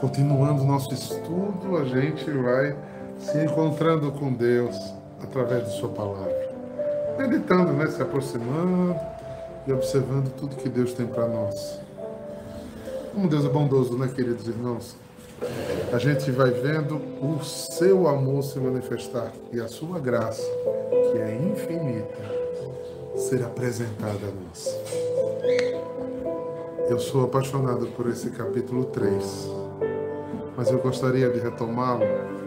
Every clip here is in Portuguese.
continuando o nosso estudo, a gente vai se encontrando com Deus através de Sua palavra. Meditando, né? Se aproximando e observando tudo que Deus tem para nós. Como Deus é bondoso, né, queridos irmãos? A gente vai vendo o seu amor se manifestar e a sua graça, que é infinita, ser apresentada a nós. Eu sou apaixonado por esse capítulo 3, mas eu gostaria de retomá-lo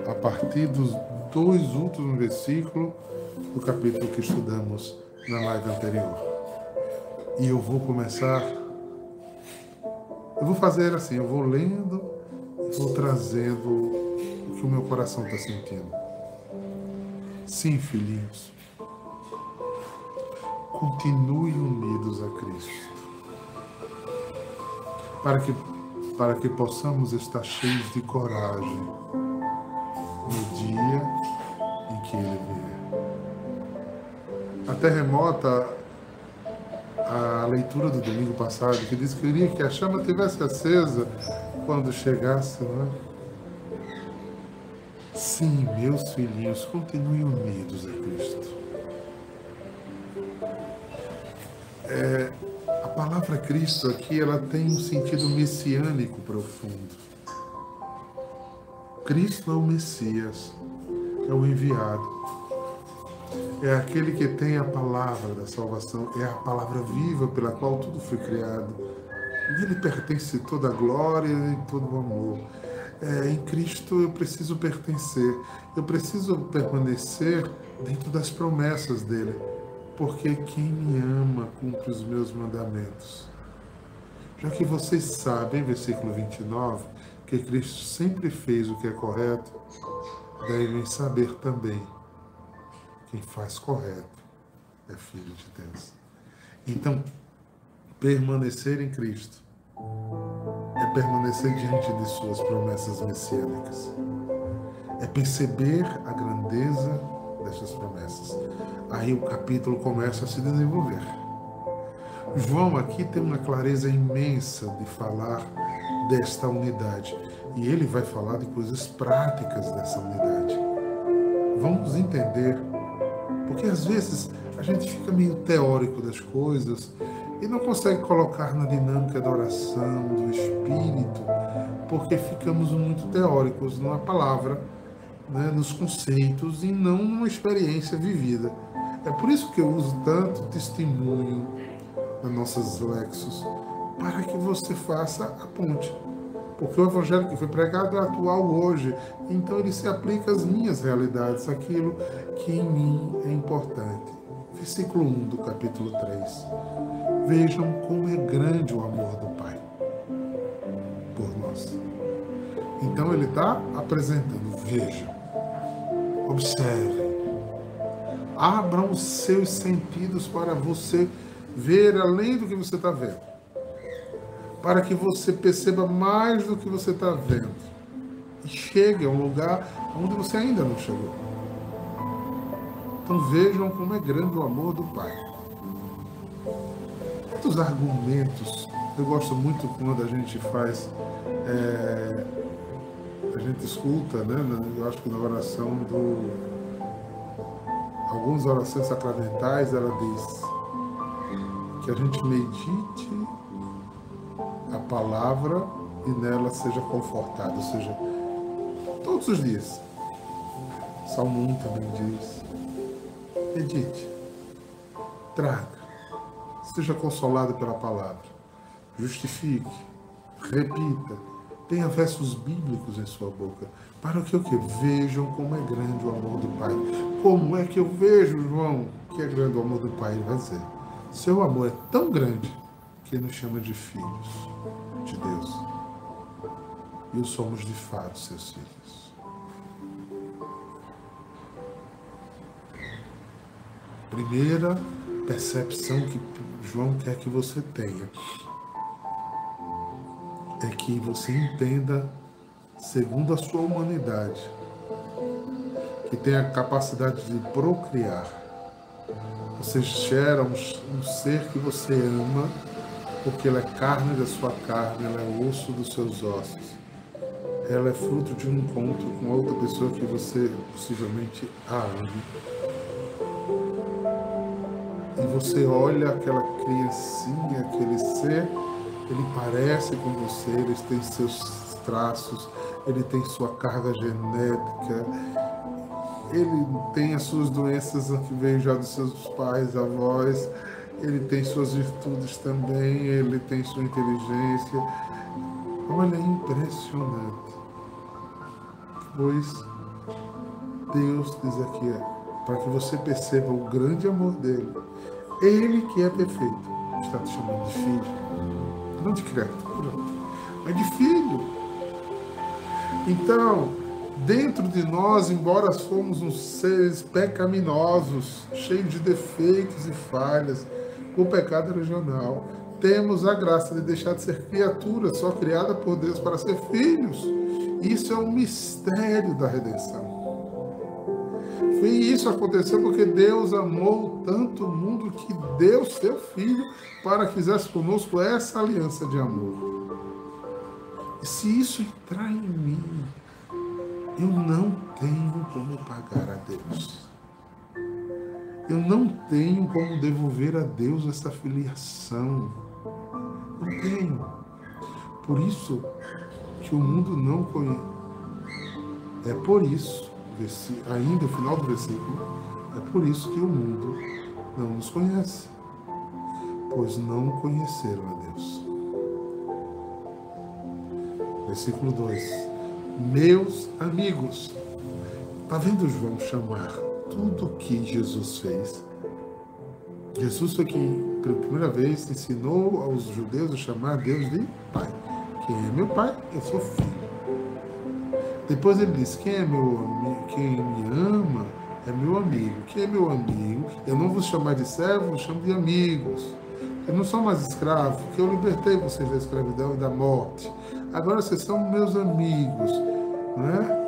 a partir dos dois últimos versículos do capítulo que estudamos na live anterior. E eu vou começar. Eu vou fazer assim, eu vou lendo e vou trazendo o que o meu coração está sentindo. Sim, filhinhos. Continue unidos a Cristo para que, para que possamos estar cheios de coragem no dia em que Ele vier. Até remota a leitura do domingo passado, que diz que queria que a chama tivesse acesa quando chegasse, não é? Sim, meus filhinhos, continuem unidos a Cristo. É, palavra Cristo aqui ela tem um sentido messiânico profundo. Cristo é o Messias, é o enviado. É aquele que tem a palavra da salvação, é a palavra viva pela qual tudo foi criado. Nele pertence toda a glória e todo o amor. É, em Cristo eu preciso pertencer, eu preciso permanecer dentro das promessas dele porque quem me ama cumpre os meus mandamentos. Já que vocês sabem, versículo 29, que Cristo sempre fez o que é correto, devem saber também quem faz correto é filho de Deus. Então, permanecer em Cristo é permanecer diante de suas promessas messiânicas. É perceber a grandeza dessas promessas. Aí o capítulo começa a se desenvolver. João aqui tem uma clareza imensa de falar desta unidade. E ele vai falar de coisas práticas dessa unidade. Vamos entender, porque às vezes a gente fica meio teórico das coisas e não consegue colocar na dinâmica da oração, do espírito, porque ficamos muito teóricos numa palavra né, nos conceitos e não numa experiência vivida. É por isso que eu uso tanto testemunho nas nossas lexos, para que você faça a ponte. Porque o evangelho que foi pregado é atual hoje, então ele se aplica às minhas realidades, aquilo que em mim é importante. Versículo 1 do capítulo 3. Vejam como é grande o amor do Pai por nós. Então ele está apresentando, vejam, Observe. Abram os seus sentidos para você ver além do que você está vendo. Para que você perceba mais do que você está vendo. E chegue a um lugar onde você ainda não chegou. Então vejam como é grande o amor do Pai. Quantos argumentos. Eu gosto muito quando a gente faz. É, a gente escuta, né, eu acho que na oração do. Algumas orações sacramentais, ela diz que a gente medite a palavra e nela seja confortado, ou seja, todos os dias. Salmo 1 também diz: medite, traga, seja consolado pela palavra, justifique, repita Tenha versos bíblicos em sua boca, para que o que vejam como é grande o amor do Pai. Como é que eu vejo, João, que é grande o amor do Pai? Ele vai dizer: seu amor é tão grande que nos chama de filhos de Deus. E somos de fato seus filhos. Primeira percepção que João quer que você tenha é que você entenda, segundo a sua humanidade, que tem a capacidade de procriar. Você gera um, um ser que você ama, porque ela é carne da sua carne, ela é osso dos seus ossos. ela é fruto de um encontro com outra pessoa que você possivelmente a ame. E você olha aquela criancinha, aquele ser, ele parece com você, ele tem seus traços, ele tem sua carga genética, ele tem as suas doenças que veio já dos seus pais, avós, ele tem suas virtudes também, ele tem sua inteligência. Olha, é impressionante. Pois Deus diz aqui, para que você perceba o grande amor dele. Ele que é perfeito, está te chamando de filho. Não de criatura, mas de filho. Então, dentro de nós, embora somos uns seres pecaminosos, cheios de defeitos e falhas, o pecado regional, temos a graça de deixar de ser criatura, só criada por Deus para ser filhos. Isso é um mistério da redenção. E isso aconteceu porque Deus amou tanto o mundo que deu seu Filho para que fizesse conosco essa aliança de amor. E se isso entrar em mim, eu não tenho como pagar a Deus. Eu não tenho como devolver a Deus essa filiação. Não tenho. Por isso que o mundo não conhece. É por isso, ainda o final do versículo, por isso que o mundo não nos conhece, pois não conheceram a Deus. Versículo 2 meus amigos. Está vendo João chamar tudo que Jesus fez? Jesus foi quem, pela primeira vez, ensinou aos judeus a chamar Deus de Pai. Quem é meu Pai, eu sou filho. Depois ele disse: Quem é meu amigo, quem me ama é meu amigo. Quem é meu amigo, eu não vou chamar de servo, eu chamo de amigos. Eu não sou mais escravo, porque eu libertei vocês da escravidão e da morte. Agora vocês são meus amigos. Né?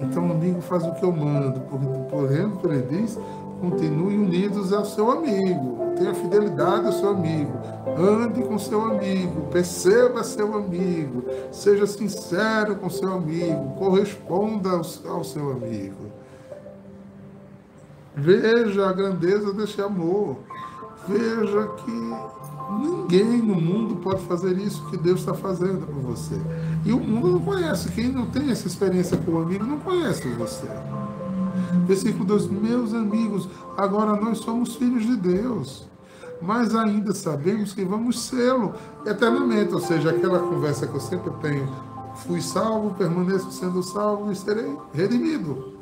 Então o amigo faz o que eu mando. Por exemplo, ele diz, continue unidos ao seu amigo. Tenha fidelidade ao seu amigo. Ande com seu amigo. Perceba seu amigo. Seja sincero com seu amigo. Corresponda ao seu amigo. Veja a grandeza desse amor. Veja que ninguém no mundo pode fazer isso que Deus está fazendo por você. E o mundo não conhece. Quem não tem essa experiência com o amigo não conhece você. Versículo 2: Meus amigos, agora nós somos filhos de Deus, mas ainda sabemos que vamos sê-lo eternamente. Ou seja, aquela conversa que eu sempre tenho: fui salvo, permaneço sendo salvo e serei redimido.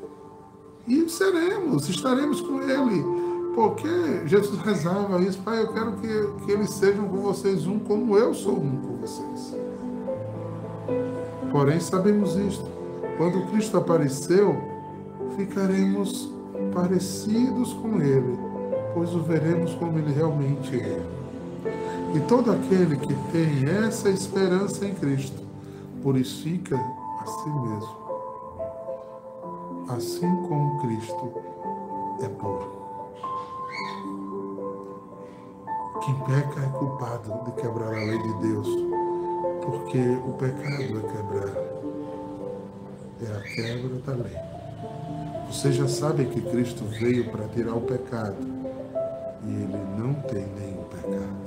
E seremos, estaremos com Ele porque Jesus rezava isso, Pai, eu quero que, que eles sejam com vocês um como eu sou um com vocês. Porém, sabemos isto. Quando Cristo apareceu, ficaremos parecidos com Ele, pois o veremos como Ele realmente é. E todo aquele que tem essa esperança em Cristo, purifica a si mesmo, assim como Cristo é puro. Quem peca é culpado de quebrar a lei de Deus, porque o pecado é quebrar, é a quebra da lei. Você já sabe que Cristo veio para tirar o pecado e ele não tem nenhum pecado.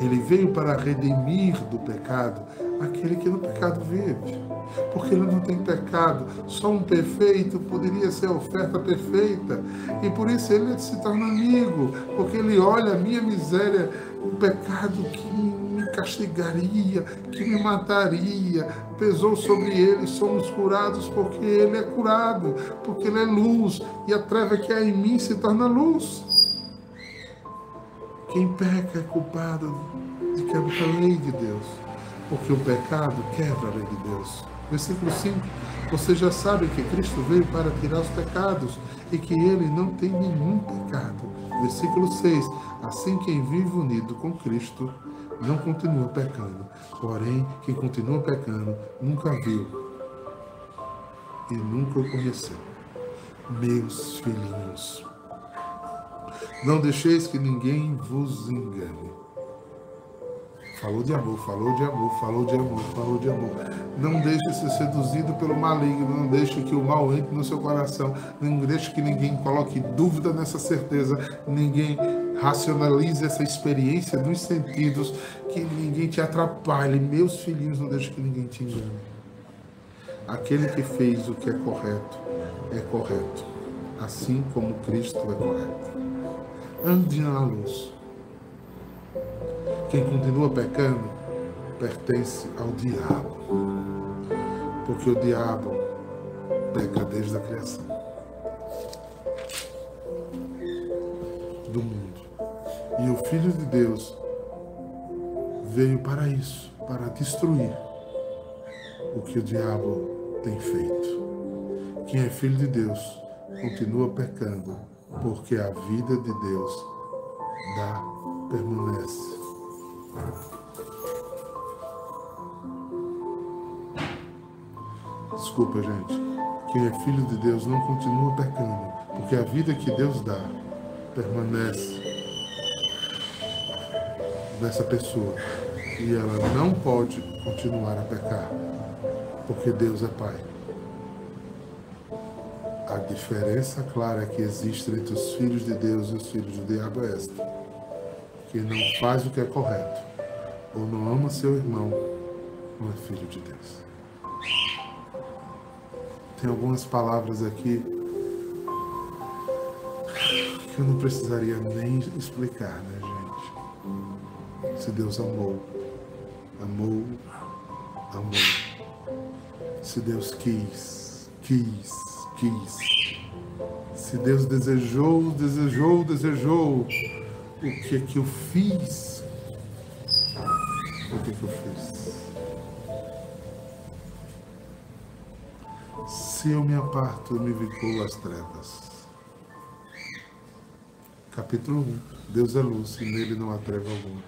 Ele veio para redimir do pecado aquele que no pecado vive. Porque ele não tem pecado. Só um perfeito poderia ser a oferta perfeita. E por isso ele se torna amigo. Porque ele olha a minha miséria, o pecado que me castigaria, que me mataria, pesou sobre ele. Somos curados porque ele é curado. Porque ele é luz. E a treva que há em mim se torna luz. Quem peca é culpado de quebrar a lei de Deus porque o pecado quebra a lei de Deus. Versículo 5: Você já sabe que Cristo veio para tirar os pecados e que ele não tem nenhum pecado. Versículo 6: Assim quem vive unido com Cristo não continua pecando. Porém, quem continua pecando nunca viu e nunca o conheceu. Meus filhinhos, não deixeis que ninguém vos engane Falou de amor, falou de amor, falou de amor, falou de amor. Não deixe ser seduzido pelo maligno, não deixe que o mal entre no seu coração, não deixe que ninguém coloque dúvida nessa certeza, ninguém racionalize essa experiência dos sentidos, que ninguém te atrapalhe. Meus filhinhos, não deixe que ninguém te engane. Aquele que fez o que é correto, é correto, assim como Cristo é correto. Ande na luz. Quem continua pecando pertence ao diabo, porque o diabo peca desde a criação do mundo. E o Filho de Deus veio para isso, para destruir o que o diabo tem feito. Quem é filho de Deus continua pecando, porque a vida de Deus dá, permanece Desculpa, gente. Quem é filho de Deus não continua pecando, porque a vida que Deus dá permanece nessa pessoa e ela não pode continuar a pecar, porque Deus é Pai. A diferença clara que existe entre os filhos de Deus e os filhos do diabo é esta que não faz o que é correto, ou não ama seu irmão, não é filho de Deus. Tem algumas palavras aqui que eu não precisaria nem explicar, né, gente? Se Deus amou, amou, amou. Se Deus quis, quis, quis. Se Deus desejou, desejou, desejou o que é que eu fiz? O que é que eu fiz? Se eu me aparto, eu me vinculo às trevas. Capítulo 1. Deus é luz e nele não há treva alguma.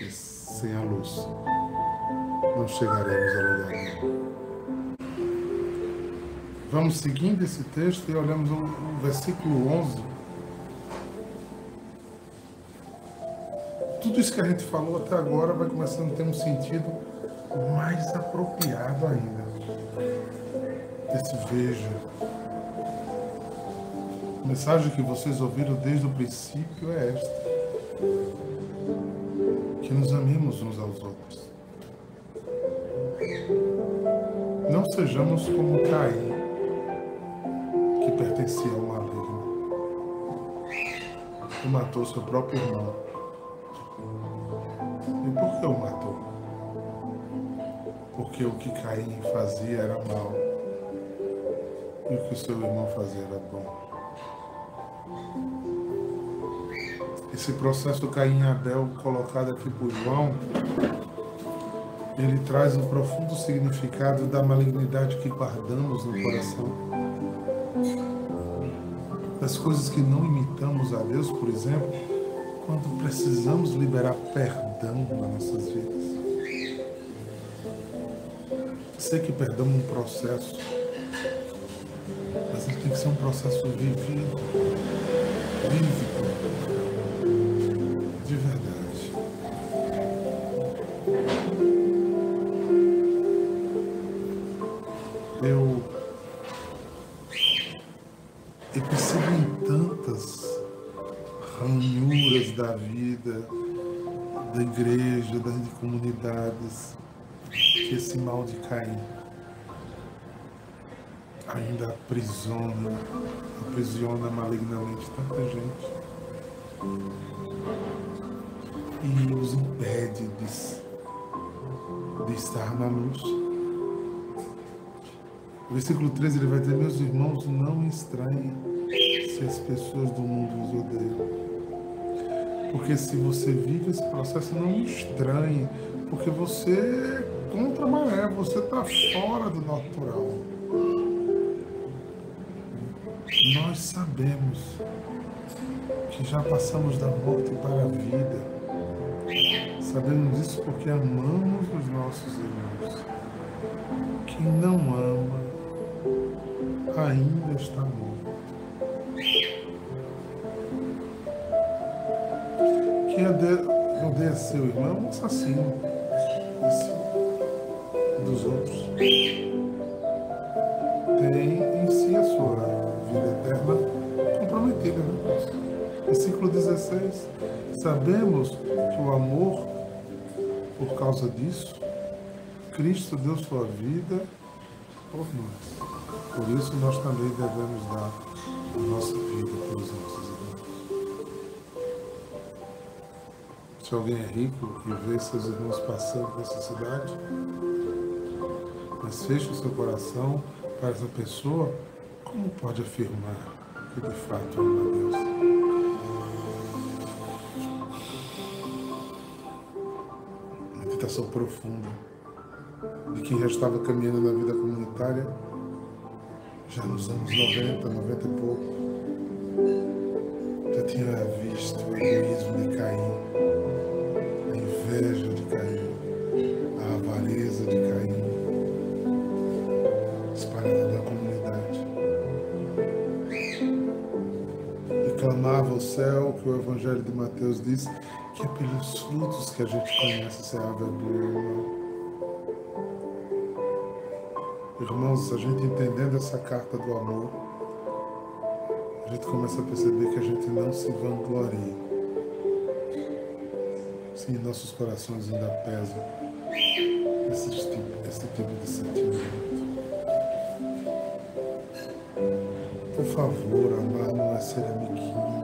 E sem a luz não chegaremos a lugar nenhum. Vamos seguindo esse texto e olhamos o versículo 11 tudo isso que a gente falou até agora vai começando a ter um sentido mais apropriado ainda. Esse veja. A mensagem que vocês ouviram desde o princípio é esta. Que nos amemos uns aos outros. Não sejamos como Caim, que pertencia ao maligno, e matou seu próprio irmão o matou? Porque o que Caim fazia era mal e o que o seu irmão fazia era bom. Esse processo Caim e Abel colocado aqui por João, ele traz um profundo significado da malignidade que guardamos no coração. Das coisas que não imitamos a Deus, por exemplo, quando precisamos liberar perdão nas nossas vidas. Sei que perdão é um processo, mas ele tem que ser um processo vivido, vívido, que esse mal de Caim ainda aprisiona, aprisiona malignamente tanta gente e os impede de, de estar na luz. O versículo 13 ele vai dizer, meus irmãos, não estranhem se as pessoas do mundo os odeiam. Porque se você vive esse processo, não estranhe, porque você é contra a maré, você está fora do natural. Nós sabemos que já passamos da morte para a vida. Sabemos isso porque amamos os nossos irmãos. Quem não ama ainda está morto. Quem odeia seu irmão é um assassino. Dos outros. Tem em si a sua vida eterna comprometida. Né? Versículo 16. Sabemos que o amor, por causa disso, Cristo deu sua vida por nós. Por isso nós também devemos dar a nossa vida pelos nossos Se alguém é rico e vê seus irmãos passando necessidade, mas fecha o seu coração para essa pessoa, como pode afirmar que de fato ama a Deus? Meditação profunda de quem já estava caminhando na vida comunitária, já nos anos 90, 90 e pouco, já tinha visto o egoísmo de Caim, céu que o Evangelho de Mateus diz que é pelos frutos que a gente conhece se a é não. Irmãos, a gente entendendo essa carta do amor, a gente começa a perceber que a gente não se vangloria. Sim, nossos corações ainda pesam esse tipo, esse tipo de sentimento. Por favor, amar não é ser amiguinho,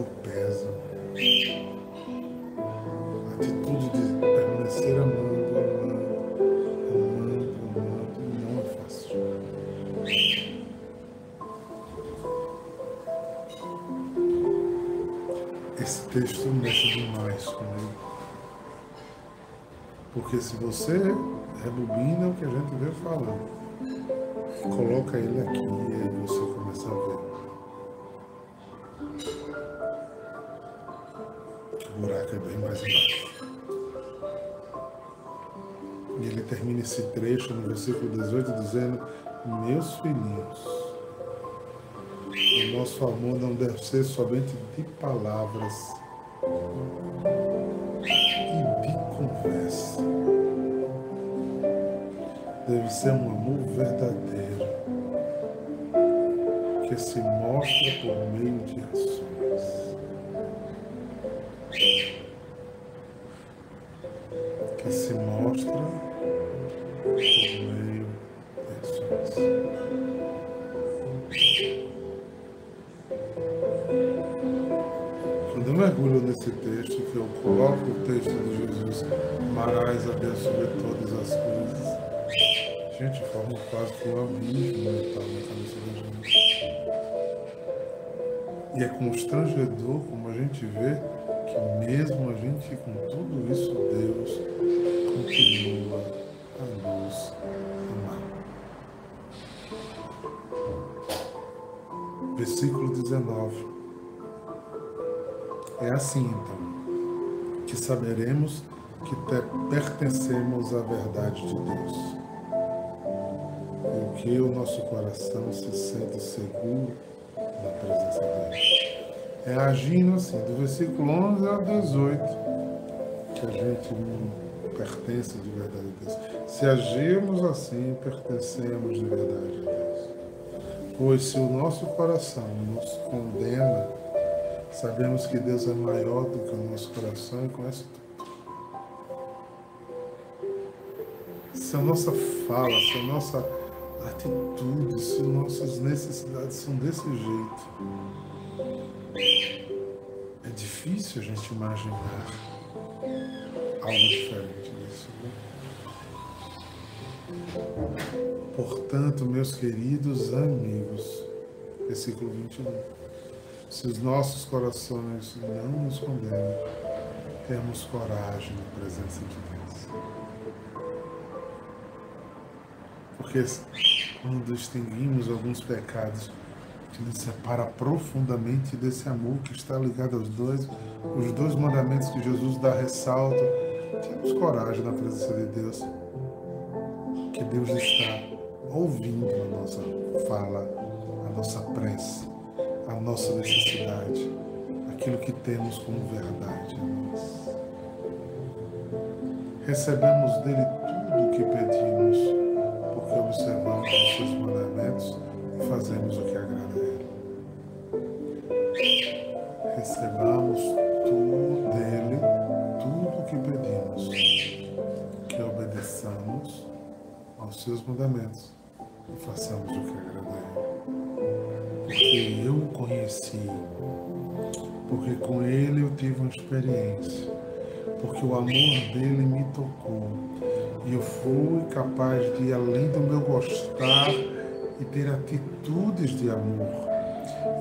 Porque se você rebobina o que a gente veio falando, coloca ele aqui e aí você começa a ver. o buraco é bem mais embaixo. E ele termina esse trecho no versículo 18 dizendo: Meus filhinhos, o nosso amor não deve ser somente de palavras Deve ser um amor verdadeiro que se mostra por meio de ações. que se mostra por meio de Quando eu mergulho nesse texto, que eu coloco o texto de Jesus, amarás a Deus sobre todas as coisas, gente, forma quase que um abismo mental na cabeça da gente. E é constrangedor como a gente vê que mesmo a gente com tudo isso, Deus continua a nos amar. Versículo 19. É assim então que saberemos que pertencemos à verdade de Deus. E o nosso coração se sente seguro na presença dele é agindo assim, do versículo 11 ao 18, que a gente não pertence de verdade a Deus. Se agirmos assim, pertencemos de verdade a Deus. Pois se o nosso coração nos condena, sabemos que Deus é maior do que o nosso coração e conhece tudo. Se a nossa fala, se a nossa atitude, se nossas necessidades são desse jeito, é difícil a gente imaginar algo diferente disso. Né? Portanto, meus queridos amigos, versículo 21. Se os nossos corações não nos condenam, temos coragem na presença de Deus. Porque quando extinguimos alguns pecados, que nos separa profundamente desse amor que está ligado aos dois, os dois mandamentos que Jesus dá ressalto, Temos coragem na presença de Deus, que Deus está ouvindo a nossa fala, a nossa prece, a nossa necessidade, aquilo que temos como verdade nós. Recebemos dele tudo o que pedimos, observamos os seus mandamentos e fazemos o que agrada a ele. Recebamos tudo dele, tudo o que pedimos, que obedeçamos aos seus mandamentos e façamos o que agrada a ele. Porque eu o conheci, porque com ele eu tive uma experiência porque o amor dele me tocou. E eu fui capaz de, além do meu gostar, e ter atitudes de amor.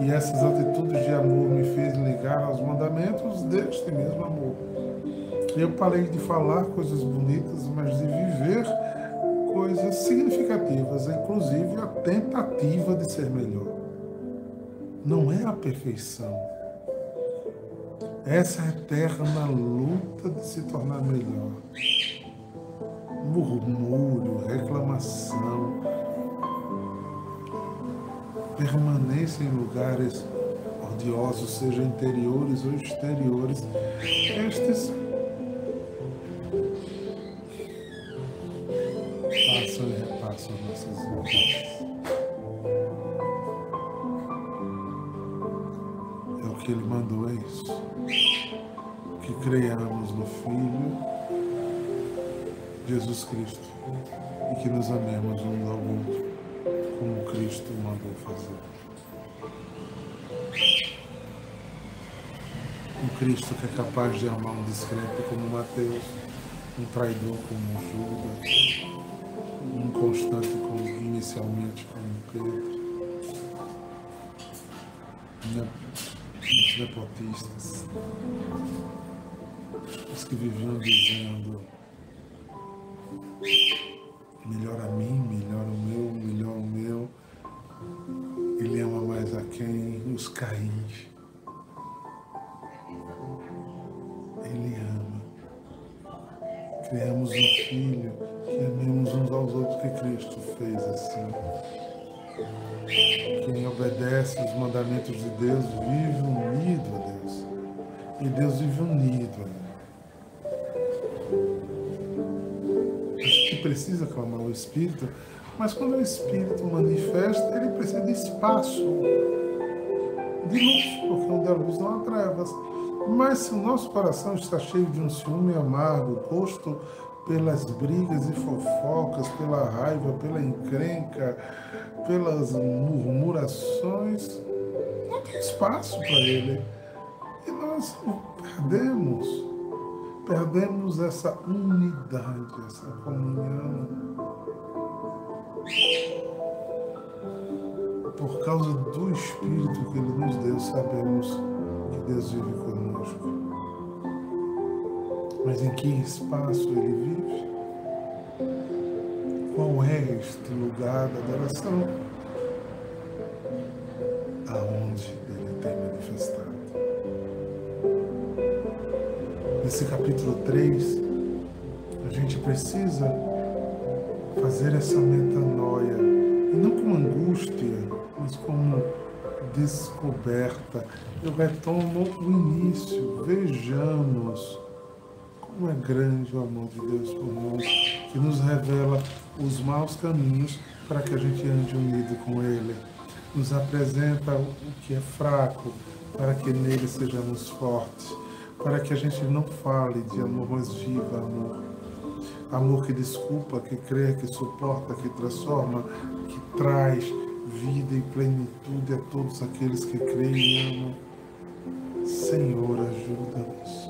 E essas atitudes de amor me fez ligar aos mandamentos deste mesmo amor. Eu parei de falar coisas bonitas, mas de viver coisas significativas, inclusive a tentativa de ser melhor. Não é a perfeição essa eterna luta de se tornar melhor. Murmúrio, reclamação, permanência em lugares odiosos, sejam interiores ou exteriores, estes passam e repassam nossas vidas. É o que ele mandou, é isso. Que creiamos no Filho Jesus Cristo e que nos amemos um ao outro como Cristo mandou fazer. Um Cristo que é capaz de amar um discreto como Mateus, um traidor como Judas, um constante como inicialmente como Pedro, os nepotistas, os que viviam dizendo melhor a mim, melhor o meu, melhor o meu. Ele ama mais a quem? Os caíns. Ele ama. Criamos um filho que amemos uns aos outros que Cristo fez assim. Quem obedece os mandamentos de Deus vive unido a Deus. E Deus vive unido a Deus. Precisa clamar o Espírito, mas quando o Espírito manifesta, ele precisa de espaço, de luz, porque onde a luz não há trevas. Mas se o nosso coração está cheio de um ciúme amargo, posto pelas brigas e fofocas, pela raiva, pela encrenca, pelas murmurações, não tem espaço para ele. E nós perdemos perdemos essa unidade, essa comunhão. Por causa do Espírito que Ele nos deu, sabemos que Deus vive conosco. Mas em que espaço Ele vive? Qual é este lugar da adoração? Nesse capítulo 3, a gente precisa fazer essa metanoia, e não como angústia, mas como descoberta. Eu retomo o início, vejamos como é grande o amor de Deus por nós, que nos revela os maus caminhos para que a gente ande unido com Ele. Nos apresenta o que é fraco, para que nele sejamos fortes para que a gente não fale de amor, mas viva amor. Amor que desculpa, que crê, que suporta, que transforma, que traz vida e plenitude a todos aqueles que creem e amam. Senhor, ajuda-nos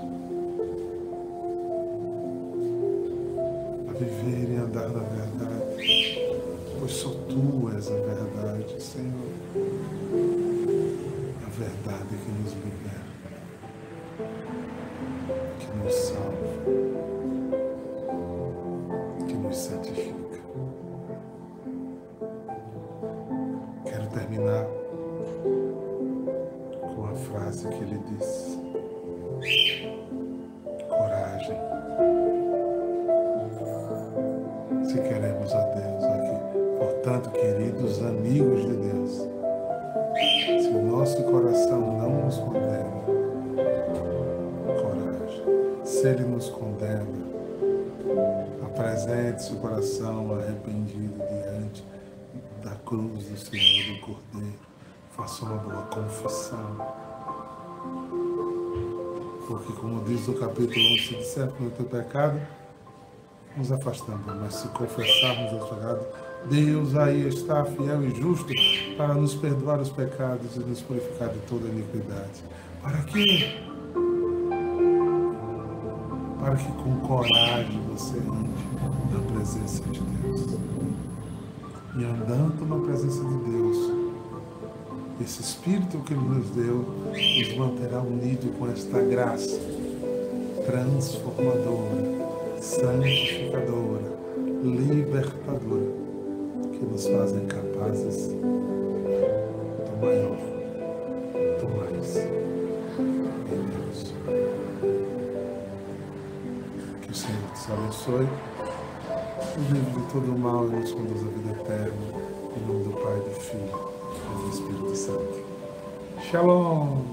a viver e andar na verdade, pois só Tu és a verdade, Senhor. A verdade que nos libera que nos salva, que nos santifica. Quero terminar apresente seu coração arrependido diante da cruz do Senhor do Cordeiro. Faça uma boa confissão. Porque, como diz o capítulo 11, se disser no teu pecado, nos afastamos, mas se confessarmos o pecado, Deus aí está fiel e justo para nos perdoar os pecados e nos purificar de toda iniquidade. Para quê? Para que com coragem você entre na presença de Deus. E andando na presença de Deus, esse Espírito que Ele nos deu nos manterá unidos com esta graça transformadora, santificadora, libertadora que nos fazem capazes do maior, abençoe, livre de todo mal nos conduz à vida eterna. Em nome do Pai, do Filho e do Espírito Santo. Shalom!